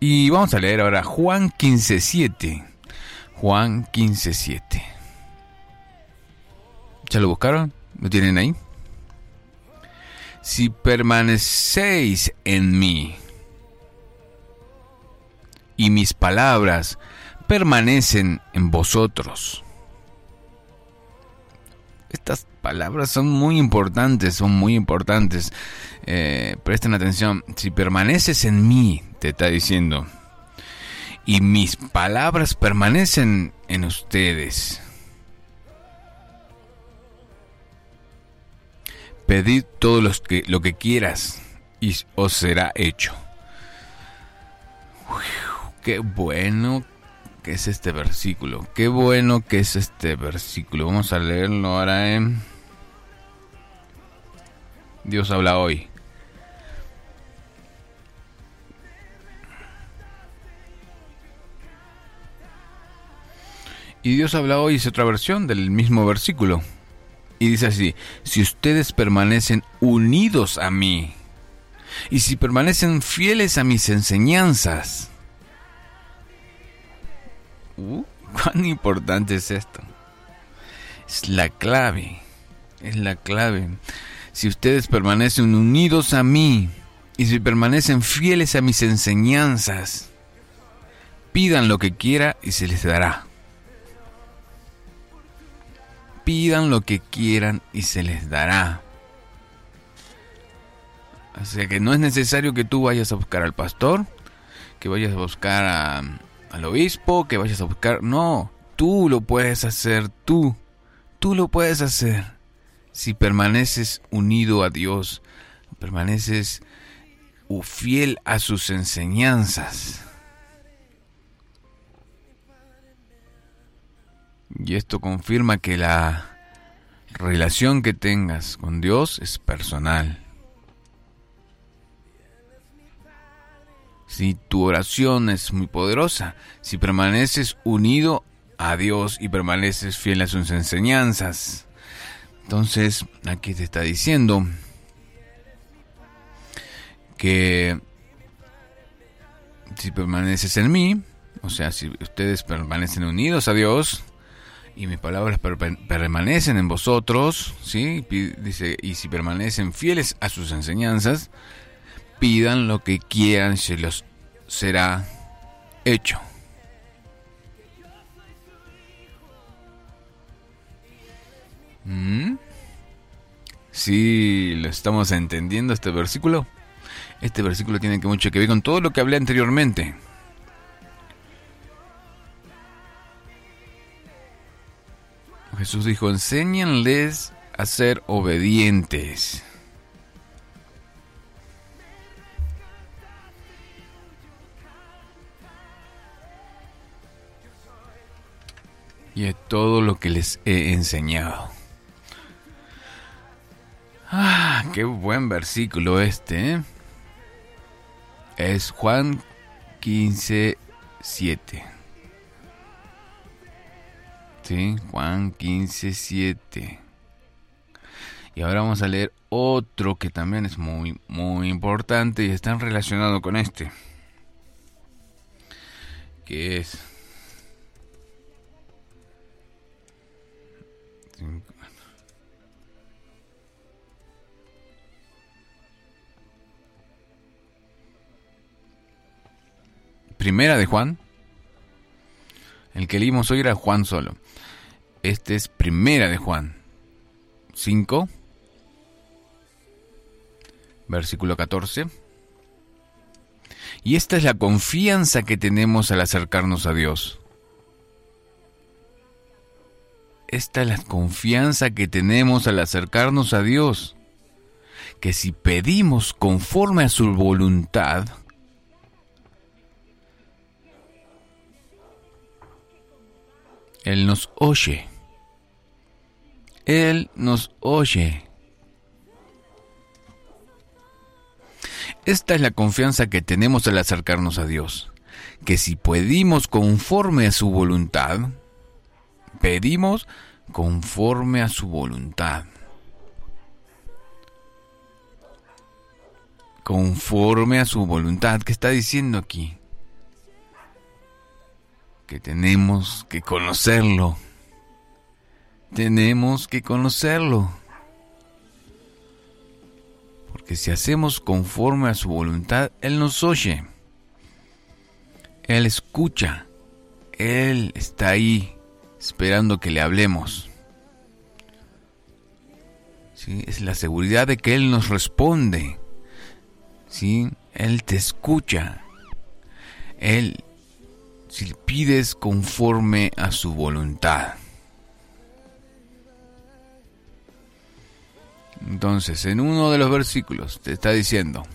Y vamos a leer ahora Juan 15.7. Juan 15.7. ¿Ya lo buscaron? ¿Lo tienen ahí? Si permanecéis en mí y mis palabras permanecen en vosotros. Estas palabras son muy importantes, son muy importantes. Eh, presten atención, si permaneces en mí, te está diciendo, y mis palabras permanecen en ustedes. Pedid todo lo que, lo que quieras y os será hecho. qué bueno que es este versículo. Qué bueno que es este versículo. Vamos a leerlo ahora en... Dios habla hoy. Y Dios habla hoy es otra versión del mismo versículo. Y dice así, si ustedes permanecen unidos a mí, y si permanecen fieles a mis enseñanzas, uh, ¿cuán importante es esto? Es la clave, es la clave. Si ustedes permanecen unidos a mí, y si permanecen fieles a mis enseñanzas, pidan lo que quiera y se les dará pidan lo que quieran y se les dará. O sea que no es necesario que tú vayas a buscar al pastor, que vayas a buscar al obispo, que vayas a buscar... No, tú lo puedes hacer, tú. Tú lo puedes hacer. Si permaneces unido a Dios, permaneces fiel a sus enseñanzas. Y esto confirma que la relación que tengas con Dios es personal. Si tu oración es muy poderosa, si permaneces unido a Dios y permaneces fiel a sus enseñanzas, entonces aquí te está diciendo que si permaneces en mí, o sea, si ustedes permanecen unidos a Dios, y mis palabras permanecen en vosotros, ¿sí? Dice, y si permanecen fieles a sus enseñanzas, pidan lo que quieran, se los será hecho. ¿Mm? Sí, lo estamos entendiendo este versículo. Este versículo tiene que mucho que ver con todo lo que hablé anteriormente. Jesús dijo, enséñenles a ser obedientes. Y es todo lo que les he enseñado. Ah, qué buen versículo este. ¿eh? Es Juan 15, 7. Juan 15, 7. Y ahora vamos a leer otro que también es muy, muy importante y está relacionado con este. Que es... Primera de Juan. El que leímos hoy era Juan solo. Este es Primera de Juan 5, versículo 14. Y esta es la confianza que tenemos al acercarnos a Dios. Esta es la confianza que tenemos al acercarnos a Dios. Que si pedimos conforme a su voluntad, Él nos oye. Él nos oye. Esta es la confianza que tenemos al acercarnos a Dios, que si pedimos conforme a su voluntad, pedimos conforme a su voluntad. Conforme a su voluntad, ¿qué está diciendo aquí? Que tenemos que conocerlo. Tenemos que conocerlo. Porque si hacemos conforme a su voluntad, Él nos oye. Él escucha. Él está ahí esperando que le hablemos. ¿Sí? Es la seguridad de que Él nos responde. ¿Sí? Él te escucha. Él, si pides conforme a su voluntad. Entonces, en uno de los versículos te está diciendo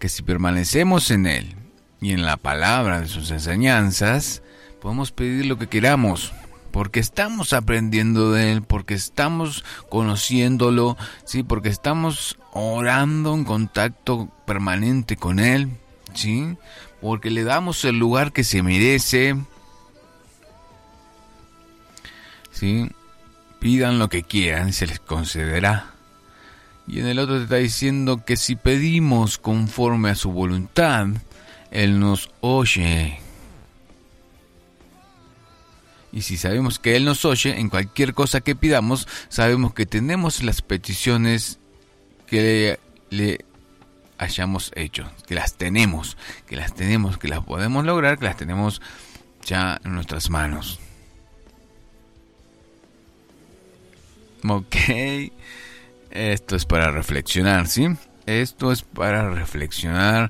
que si permanecemos en Él y en la palabra de sus enseñanzas, podemos pedir lo que queramos, porque estamos aprendiendo de Él, porque estamos conociéndolo, ¿sí? porque estamos orando en contacto permanente con Él, ¿sí? Porque le damos el lugar que se merece. ¿sí? Pidan lo que quieran se les concederá. Y en el otro te está diciendo que si pedimos conforme a su voluntad, Él nos oye. Y si sabemos que Él nos oye, en cualquier cosa que pidamos, sabemos que tenemos las peticiones que le, hayamos hecho, que las tenemos, que las tenemos, que las podemos lograr, que las tenemos ya en nuestras manos. Ok, esto es para reflexionar, ¿sí? Esto es para reflexionar